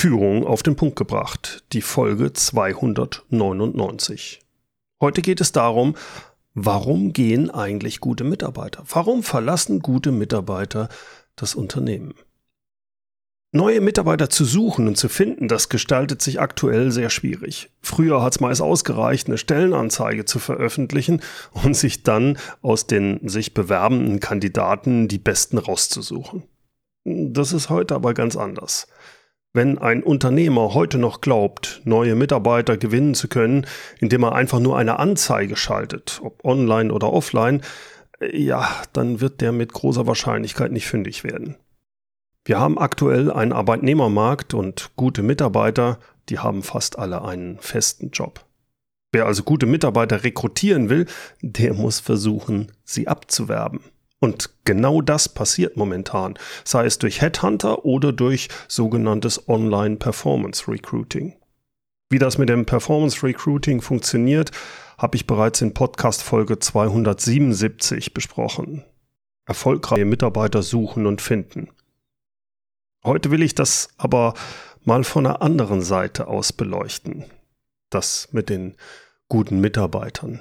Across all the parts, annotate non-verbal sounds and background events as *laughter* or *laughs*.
Führung auf den Punkt gebracht, die Folge 299. Heute geht es darum, warum gehen eigentlich gute Mitarbeiter? Warum verlassen gute Mitarbeiter das Unternehmen? Neue Mitarbeiter zu suchen und zu finden, das gestaltet sich aktuell sehr schwierig. Früher hat es meist ausgereicht, eine Stellenanzeige zu veröffentlichen und sich dann aus den sich bewerbenden Kandidaten die besten rauszusuchen. Das ist heute aber ganz anders. Wenn ein Unternehmer heute noch glaubt, neue Mitarbeiter gewinnen zu können, indem er einfach nur eine Anzeige schaltet, ob online oder offline, ja, dann wird der mit großer Wahrscheinlichkeit nicht fündig werden. Wir haben aktuell einen Arbeitnehmermarkt und gute Mitarbeiter, die haben fast alle einen festen Job. Wer also gute Mitarbeiter rekrutieren will, der muss versuchen, sie abzuwerben. Und genau das passiert momentan, sei es durch Headhunter oder durch sogenanntes Online Performance Recruiting. Wie das mit dem Performance Recruiting funktioniert, habe ich bereits in Podcast Folge 277 besprochen. Erfolgreiche Mitarbeiter suchen und finden. Heute will ich das aber mal von einer anderen Seite aus beleuchten. Das mit den guten Mitarbeitern.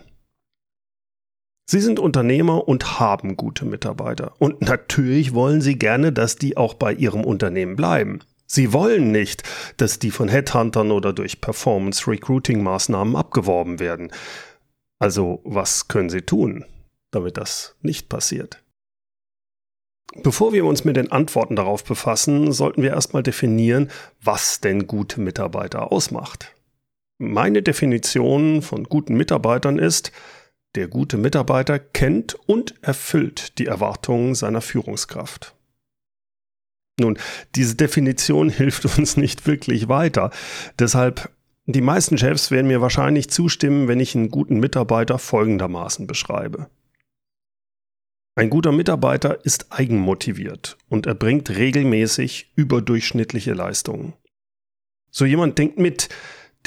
Sie sind Unternehmer und haben gute Mitarbeiter. Und natürlich wollen Sie gerne, dass die auch bei Ihrem Unternehmen bleiben. Sie wollen nicht, dass die von Headhuntern oder durch Performance Recruiting Maßnahmen abgeworben werden. Also was können Sie tun, damit das nicht passiert? Bevor wir uns mit den Antworten darauf befassen, sollten wir erstmal definieren, was denn gute Mitarbeiter ausmacht. Meine Definition von guten Mitarbeitern ist, der gute Mitarbeiter kennt und erfüllt die Erwartungen seiner Führungskraft. Nun, diese Definition *laughs* hilft uns nicht wirklich weiter. Deshalb, die meisten Chefs werden mir wahrscheinlich zustimmen, wenn ich einen guten Mitarbeiter folgendermaßen beschreibe. Ein guter Mitarbeiter ist eigenmotiviert und erbringt regelmäßig überdurchschnittliche Leistungen. So jemand denkt mit,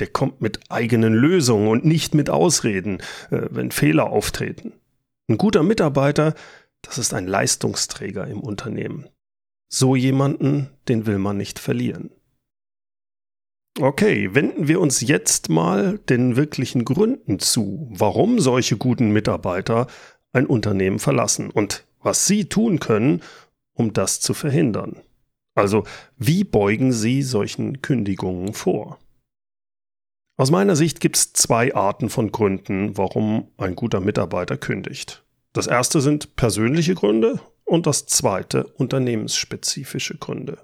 der kommt mit eigenen Lösungen und nicht mit Ausreden, äh, wenn Fehler auftreten. Ein guter Mitarbeiter, das ist ein Leistungsträger im Unternehmen. So jemanden, den will man nicht verlieren. Okay, wenden wir uns jetzt mal den wirklichen Gründen zu, warum solche guten Mitarbeiter ein Unternehmen verlassen und was sie tun können, um das zu verhindern. Also, wie beugen sie solchen Kündigungen vor? Aus meiner Sicht gibt es zwei Arten von Gründen, warum ein guter Mitarbeiter kündigt. Das erste sind persönliche Gründe und das zweite unternehmensspezifische Gründe.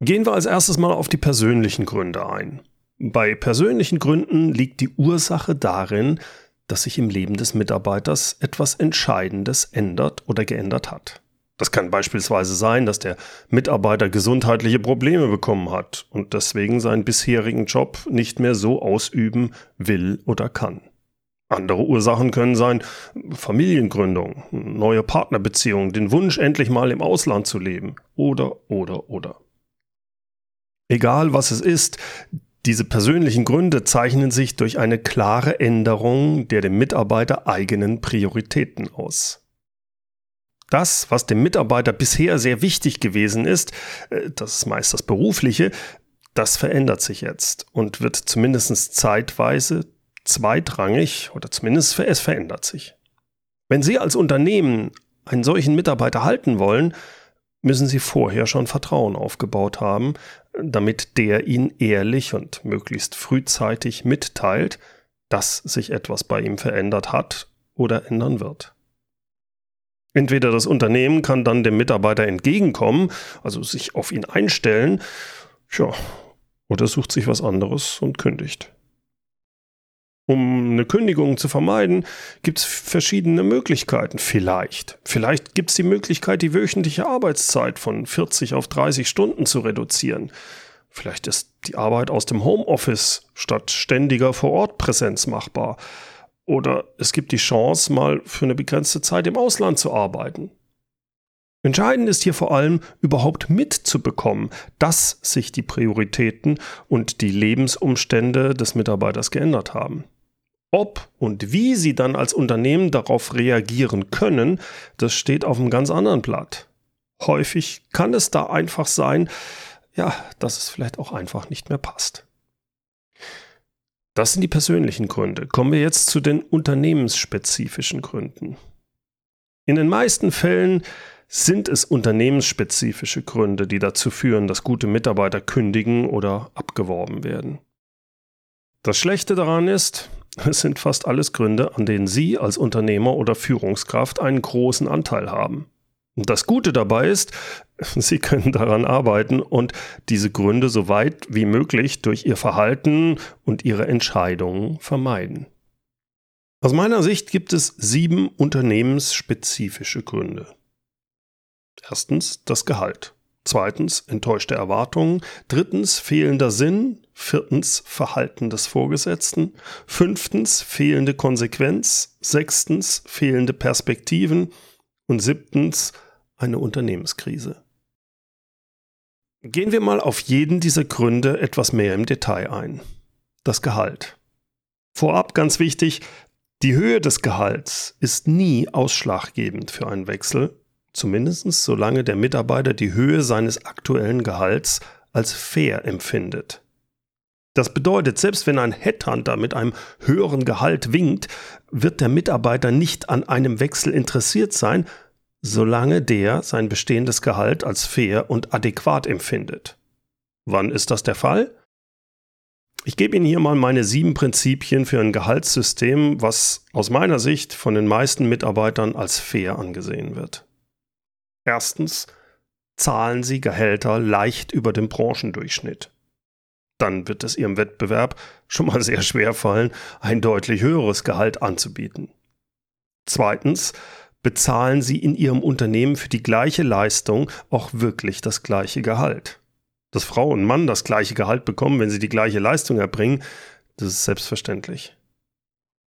Gehen wir als erstes mal auf die persönlichen Gründe ein. Bei persönlichen Gründen liegt die Ursache darin, dass sich im Leben des Mitarbeiters etwas Entscheidendes ändert oder geändert hat. Das kann beispielsweise sein, dass der Mitarbeiter gesundheitliche Probleme bekommen hat und deswegen seinen bisherigen Job nicht mehr so ausüben will oder kann. Andere Ursachen können sein Familiengründung, neue Partnerbeziehungen, den Wunsch, endlich mal im Ausland zu leben oder, oder, oder. Egal was es ist, diese persönlichen Gründe zeichnen sich durch eine klare Änderung der dem Mitarbeiter eigenen Prioritäten aus das, was dem Mitarbeiter bisher sehr wichtig gewesen ist, äh, das ist meist das Berufliche, das verändert sich jetzt und wird zumindest zeitweise zweitrangig oder zumindest es verändert sich. Wenn Sie als Unternehmen einen solchen Mitarbeiter halten wollen, müssen Sie vorher schon Vertrauen aufgebaut haben, damit der Ihnen ehrlich und möglichst frühzeitig mitteilt, dass sich etwas bei ihm verändert hat oder ändern wird. Entweder das Unternehmen kann dann dem Mitarbeiter entgegenkommen, also sich auf ihn einstellen, ja, oder sucht sich was anderes und kündigt. Um eine Kündigung zu vermeiden, gibt es verschiedene Möglichkeiten. Vielleicht. Vielleicht gibt es die Möglichkeit, die wöchentliche Arbeitszeit von 40 auf 30 Stunden zu reduzieren. Vielleicht ist die Arbeit aus dem Homeoffice statt ständiger Vorortpräsenz machbar. Oder es gibt die Chance, mal für eine begrenzte Zeit im Ausland zu arbeiten. Entscheidend ist hier vor allem überhaupt mitzubekommen, dass sich die Prioritäten und die Lebensumstände des Mitarbeiters geändert haben. Ob und wie Sie dann als Unternehmen darauf reagieren können, das steht auf einem ganz anderen Blatt. Häufig kann es da einfach sein, ja, dass es vielleicht auch einfach nicht mehr passt. Das sind die persönlichen Gründe. Kommen wir jetzt zu den unternehmensspezifischen Gründen. In den meisten Fällen sind es unternehmensspezifische Gründe, die dazu führen, dass gute Mitarbeiter kündigen oder abgeworben werden. Das Schlechte daran ist, *laughs* es sind fast alles Gründe, an denen Sie als Unternehmer oder Führungskraft einen großen Anteil haben. Und das Gute dabei ist, *laughs* Sie können daran arbeiten und diese Gründe so weit wie möglich durch Ihr Verhalten und Ihre Entscheidungen vermeiden. Aus meiner Sicht gibt es sieben unternehmensspezifische Gründe. Erstens das Gehalt. Zweitens enttäuschte Erwartungen. Drittens fehlender Sinn. Viertens Verhalten des Vorgesetzten. Fünftens fehlende Konsequenz. Sechstens fehlende Perspektiven. Und siebtens eine Unternehmenskrise. Gehen wir mal auf jeden dieser Gründe etwas mehr im Detail ein. Das Gehalt. Vorab ganz wichtig, die Höhe des Gehalts ist nie ausschlaggebend für einen Wechsel, zumindest solange der Mitarbeiter die Höhe seines aktuellen Gehalts als fair empfindet. Das bedeutet, selbst wenn ein Headhunter mit einem höheren Gehalt winkt, wird der Mitarbeiter nicht an einem Wechsel interessiert sein, solange der sein bestehendes Gehalt als fair und adäquat empfindet. Wann ist das der Fall? Ich gebe Ihnen hier mal meine sieben Prinzipien für ein Gehaltssystem, was aus meiner Sicht von den meisten Mitarbeitern als fair angesehen wird. Erstens zahlen Sie Gehälter leicht über dem Branchendurchschnitt. Dann wird es Ihrem Wettbewerb schon mal sehr schwer fallen, ein deutlich höheres Gehalt anzubieten. Zweitens bezahlen Sie in Ihrem Unternehmen für die gleiche Leistung auch wirklich das gleiche Gehalt. Dass Frau und Mann das gleiche Gehalt bekommen, wenn sie die gleiche Leistung erbringen, das ist selbstverständlich.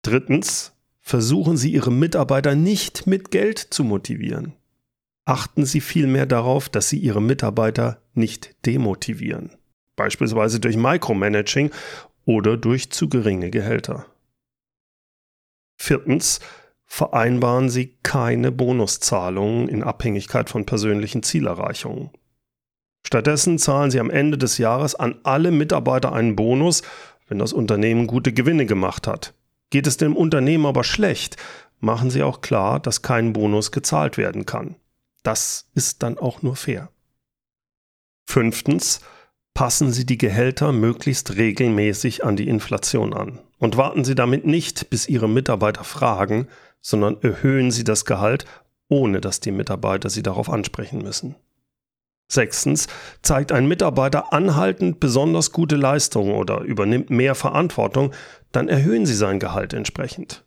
Drittens, versuchen Sie Ihre Mitarbeiter nicht mit Geld zu motivieren. Achten Sie vielmehr darauf, dass Sie Ihre Mitarbeiter nicht demotivieren, beispielsweise durch Micromanaging oder durch zu geringe Gehälter. Viertens, vereinbaren Sie keine Bonuszahlungen in Abhängigkeit von persönlichen Zielerreichungen. Stattdessen zahlen Sie am Ende des Jahres an alle Mitarbeiter einen Bonus, wenn das Unternehmen gute Gewinne gemacht hat. Geht es dem Unternehmen aber schlecht, machen Sie auch klar, dass kein Bonus gezahlt werden kann. Das ist dann auch nur fair. Fünftens, passen Sie die Gehälter möglichst regelmäßig an die Inflation an und warten Sie damit nicht, bis Ihre Mitarbeiter fragen, sondern erhöhen Sie das Gehalt, ohne dass die Mitarbeiter Sie darauf ansprechen müssen. Sechstens, zeigt ein Mitarbeiter anhaltend besonders gute Leistungen oder übernimmt mehr Verantwortung, dann erhöhen Sie sein Gehalt entsprechend.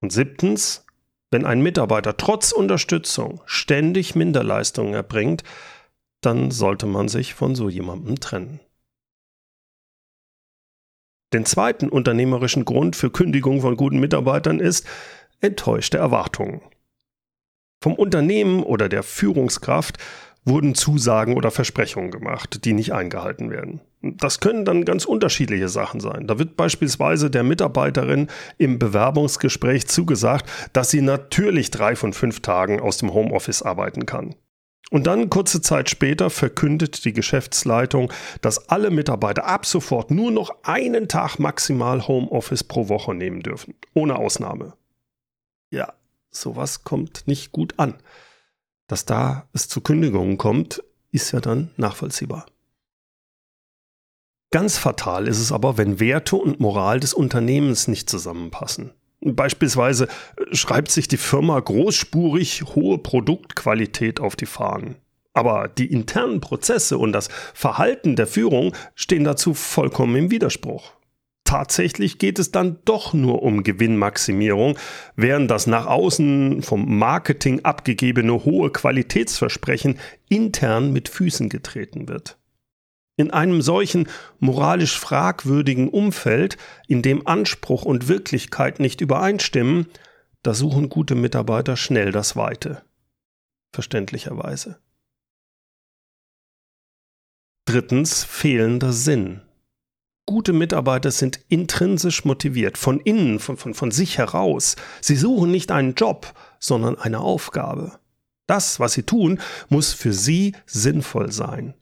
Und siebtens, wenn ein Mitarbeiter trotz Unterstützung ständig Minderleistungen erbringt, dann sollte man sich von so jemandem trennen. Den zweiten unternehmerischen Grund für Kündigung von guten Mitarbeitern ist, enttäuschte Erwartungen. Vom Unternehmen oder der Führungskraft wurden Zusagen oder Versprechungen gemacht, die nicht eingehalten werden. Das können dann ganz unterschiedliche Sachen sein. Da wird beispielsweise der Mitarbeiterin im Bewerbungsgespräch zugesagt, dass sie natürlich drei von fünf Tagen aus dem Homeoffice arbeiten kann. Und dann kurze Zeit später verkündet die Geschäftsleitung, dass alle Mitarbeiter ab sofort nur noch einen Tag maximal Homeoffice pro Woche nehmen dürfen, ohne Ausnahme ja, sowas kommt nicht gut an. Dass da es zu Kündigungen kommt, ist ja dann nachvollziehbar. Ganz fatal ist es aber, wenn Werte und Moral des Unternehmens nicht zusammenpassen. Beispielsweise äh, schreibt sich die Firma großspurig hohe Produktqualität auf die Fahnen. Aber die internen Prozesse und das Verhalten der Führung stehen dazu vollkommen im Widerspruch tatsächlich geht es dann doch nur um Gewinnmaximierung, während das nach außen vom Marketing abgegebene hohe Qualitätsversprechen intern mit Füßen getreten wird. In einem solchen moralisch fragwürdigen Umfeld, in dem Anspruch und Wirklichkeit nicht übereinstimmen, da suchen gute Mitarbeiter schnell das Weite. Verständlicherweise. Drittens fehlender Sinn. Gute Mitarbeiter sind intrinsisch motiviert, von innen, von, von, von sich heraus. Sie suchen nicht einen Job, sondern eine Aufgabe. Das, was sie tun, muss für sie sinnvoll sein.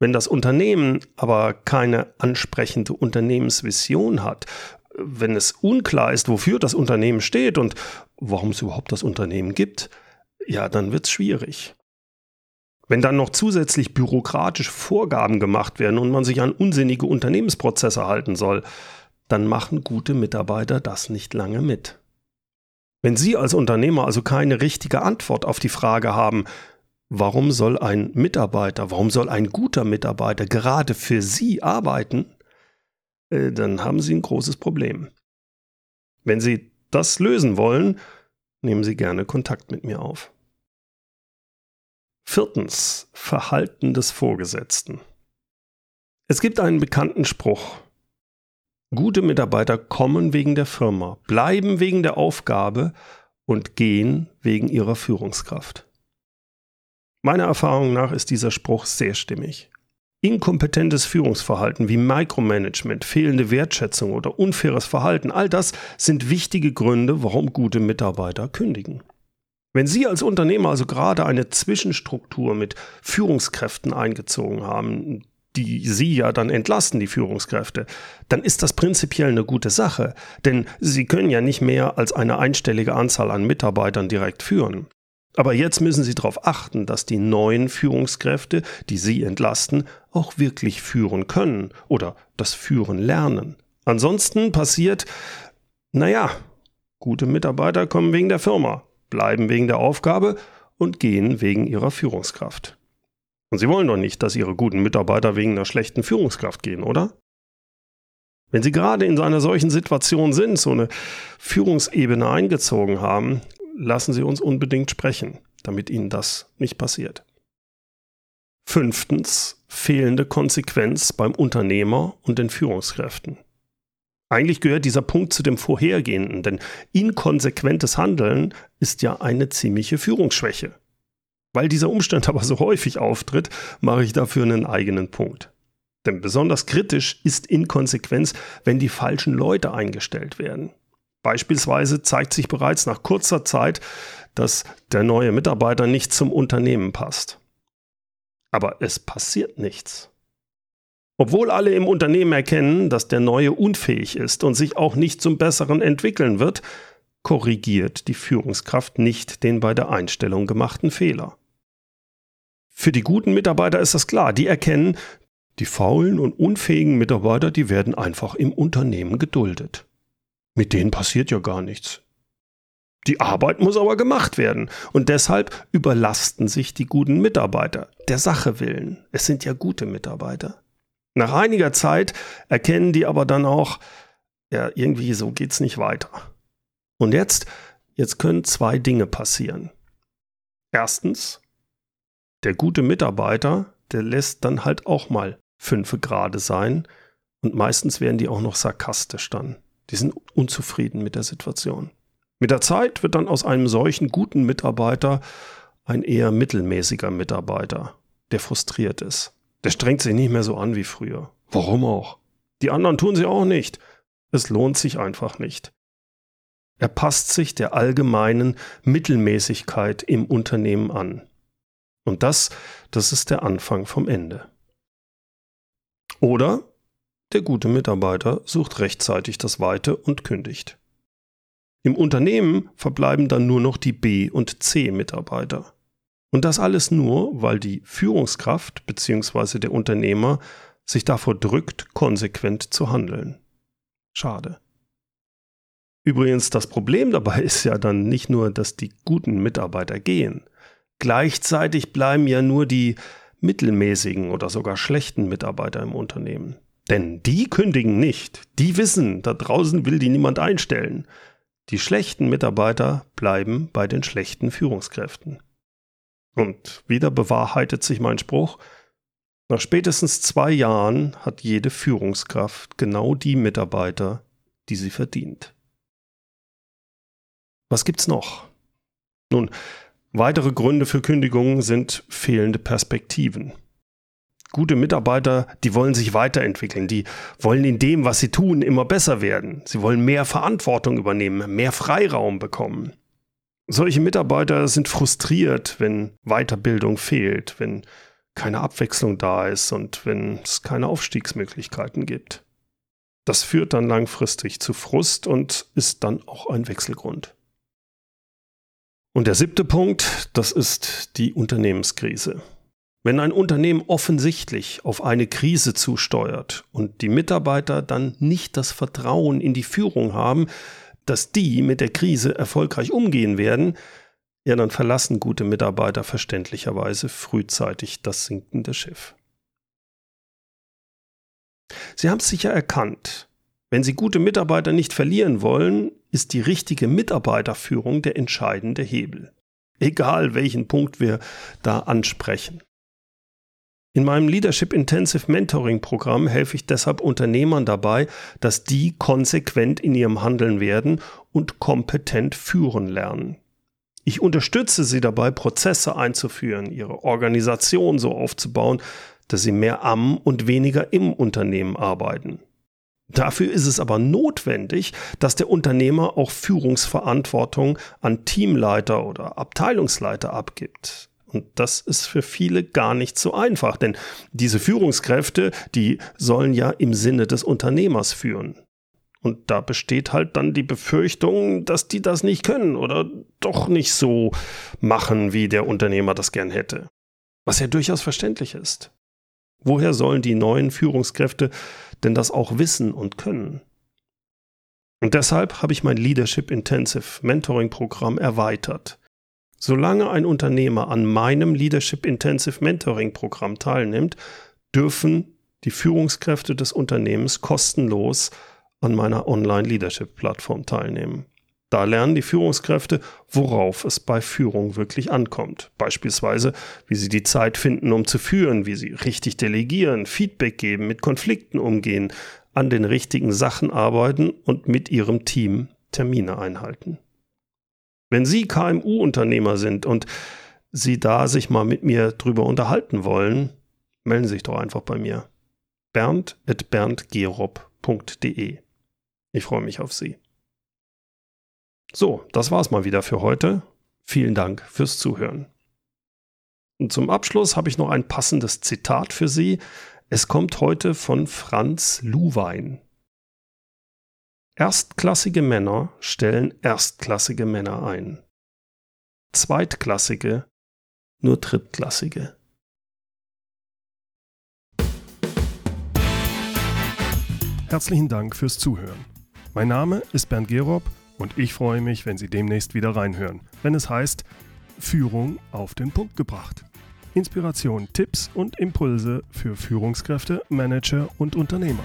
Wenn das Unternehmen aber keine ansprechende Unternehmensvision hat, wenn es unklar ist, wofür das Unternehmen steht und warum es überhaupt das Unternehmen gibt, ja, dann wird es schwierig. Wenn dann noch zusätzlich bürokratische Vorgaben gemacht werden und man sich an unsinnige Unternehmensprozesse halten soll, dann machen gute Mitarbeiter das nicht lange mit. Wenn Sie als Unternehmer also keine richtige Antwort auf die Frage haben, warum soll ein Mitarbeiter, warum soll ein guter Mitarbeiter gerade für Sie arbeiten, äh, dann haben Sie ein großes Problem. Wenn Sie das lösen wollen, nehmen Sie gerne Kontakt mit mir auf. Viertens. Verhalten des Vorgesetzten. Es gibt einen bekannten Spruch. Gute Mitarbeiter kommen wegen der Firma, bleiben wegen der Aufgabe und gehen wegen ihrer Führungskraft. Meiner Erfahrung nach ist dieser Spruch sehr stimmig. Inkompetentes Führungsverhalten wie Micromanagement, fehlende Wertschätzung oder unfaires Verhalten, all das sind wichtige Gründe, warum gute Mitarbeiter kündigen. Wenn Sie als Unternehmer also gerade eine Zwischenstruktur mit Führungskräften eingezogen haben, die Sie ja dann entlasten, die Führungskräfte, dann ist das prinzipiell eine gute Sache, denn Sie können ja nicht mehr als eine einstellige Anzahl an Mitarbeitern direkt führen. Aber jetzt müssen Sie darauf achten, dass die neuen Führungskräfte, die Sie entlasten, auch wirklich führen können oder das Führen lernen. Ansonsten passiert, naja, gute Mitarbeiter kommen wegen der Firma, bleiben wegen der Aufgabe und gehen wegen ihrer Führungskraft. Und Sie wollen doch nicht, dass Ihre guten Mitarbeiter wegen einer schlechten Führungskraft gehen, oder? Wenn Sie gerade in einer solchen Situation sind, so eine Führungsebene eingezogen haben, lassen Sie uns unbedingt sprechen, damit Ihnen das nicht passiert. Fünftens, fehlende Konsequenz beim Unternehmer und den Führungskräften. Eigentlich gehört dieser Punkt zu dem vorhergehenden, denn inkonsequentes Handeln ist ja eine ziemliche Führungsschwäche. Weil dieser Umstand *laughs* aber so häufig auftritt, mache ich dafür einen eigenen Punkt. Denn besonders kritisch ist Inkonsequenz, wenn die falschen Leute eingestellt werden. Beispielsweise zeigt sich bereits nach kurzer Zeit, dass der neue Mitarbeiter nicht zum Unternehmen passt. Aber es passiert nichts. Obwohl alle im Unternehmen erkennen, dass der Neue unfähig ist und sich auch nicht zum Besseren entwickeln wird, korrigiert die Führungskraft nicht den bei der Einstellung gemachten Fehler. Für die guten Mitarbeiter ist das klar, die erkennen, die faulen und unfähigen Mitarbeiter, die werden einfach im Unternehmen geduldet. Mit denen passiert ja gar nichts. Die Arbeit muss aber gemacht werden und deshalb überlasten sich die guten Mitarbeiter der Sache willen. Es sind ja gute Mitarbeiter. Nach einiger Zeit erkennen die aber dann auch, ja, irgendwie so geht's nicht weiter. Und jetzt, jetzt können zwei Dinge passieren. Erstens, der gute Mitarbeiter, der lässt dann halt auch mal fünfe Grade sein und meistens werden die auch noch sarkastisch dann. Die sind unzufrieden mit der Situation. Mit der Zeit wird dann aus einem solchen guten Mitarbeiter ein eher mittelmäßiger Mitarbeiter, der frustriert ist. Der strengt sich nicht mehr so an wie früher. Warum auch? Die anderen tun sie auch nicht. Es lohnt sich einfach nicht. Er passt sich der allgemeinen Mittelmäßigkeit im Unternehmen an. Und das, das ist der Anfang vom Ende. Oder der gute Mitarbeiter sucht rechtzeitig das Weite und kündigt. Im Unternehmen verbleiben dann nur noch die B- und C-Mitarbeiter. Und das alles nur, weil die Führungskraft bzw. der Unternehmer sich davor drückt, konsequent zu handeln. Schade. Übrigens, das Problem dabei *laughs* ist ja dann nicht nur, dass die guten Mitarbeiter gehen. Gleichzeitig bleiben ja nur die mittelmäßigen oder sogar schlechten Mitarbeiter im Unternehmen. Denn die kündigen nicht. Die wissen, da draußen will die niemand einstellen. Die schlechten Mitarbeiter bleiben bei den schlechten Führungskräften. Und wieder bewahrheitet sich mein Spruch, nach spätestens zwei Jahren hat jede Führungskraft genau die Mitarbeiter, die sie verdient. Was gibt's noch? Nun, weitere Gründe für Kündigungen sind fehlende Perspektiven. Gute Mitarbeiter, die wollen sich weiterentwickeln, die wollen in dem, was sie tun, immer besser werden. Sie wollen mehr Verantwortung übernehmen, mehr Freiraum bekommen. Solche Mitarbeiter sind frustriert, wenn Weiterbildung fehlt, wenn keine Abwechslung da ist und wenn es keine Aufstiegsmöglichkeiten gibt. Das führt dann langfristig zu Frust und ist dann auch ein Wechselgrund. Und der siebte Punkt, das ist die Unternehmenskrise. Wenn ein Unternehmen offensichtlich auf eine Krise zusteuert und die Mitarbeiter dann nicht das Vertrauen in die Führung haben, dass die mit der Krise erfolgreich umgehen werden, ja, dann verlassen gute Mitarbeiter verständlicherweise frühzeitig das sinkende Schiff. Sie haben es sicher erkannt. Wenn Sie gute Mitarbeiter nicht verlieren wollen, ist die richtige Mitarbeiterführung der entscheidende Hebel. Egal welchen Punkt wir da ansprechen. In meinem Leadership Intensive Mentoring Programm helfe ich deshalb Unternehmern dabei, dass die konsequent in ihrem Handeln werden und kompetent führen lernen. Ich unterstütze sie dabei, Prozesse einzuführen, ihre Organisation so aufzubauen, dass sie mehr am und weniger im Unternehmen arbeiten. Dafür ist es aber notwendig, dass der Unternehmer auch Führungsverantwortung an Teamleiter oder Abteilungsleiter abgibt. Und das ist für viele gar nicht so einfach, denn diese Führungskräfte, die sollen ja im Sinne des Unternehmers führen. Und da besteht halt dann die Befürchtung, dass die das nicht können oder doch nicht so machen, wie der Unternehmer das gern hätte. Was ja durchaus verständlich ist. Woher sollen die neuen Führungskräfte denn das auch wissen und können? Und deshalb habe ich mein Leadership Intensive Mentoring Programm erweitert. Solange ein Unternehmer an meinem Leadership Intensive Mentoring Programm teilnimmt, dürfen die Führungskräfte des Unternehmens kostenlos an meiner Online Leadership Plattform teilnehmen. Da lernen die Führungskräfte, worauf es bei Führung wirklich ankommt. Beispielsweise, wie sie die Zeit finden, um zu führen, wie sie richtig delegieren, Feedback geben, mit Konflikten umgehen, an den richtigen Sachen arbeiten und mit ihrem Team Termine einhalten. Wenn Sie KMU-Unternehmer sind und Sie da sich mal mit mir drüber unterhalten wollen, melden Sie sich doch einfach bei mir. bernd.berndgerob.de Ich freue mich auf Sie. So, das war's mal wieder für heute. Vielen Dank fürs Zuhören. Und zum Abschluss habe ich noch ein passendes Zitat für Sie. Es kommt heute von Franz Luwein. Erstklassige Männer stellen erstklassige Männer ein. Zweitklassige nur drittklassige. Herzlichen Dank fürs Zuhören. Mein Name ist Bernd Gerob und ich freue mich, wenn Sie demnächst wieder reinhören, wenn es heißt Führung auf den Punkt gebracht. Inspiration, Tipps und Impulse für Führungskräfte, Manager und Unternehmer.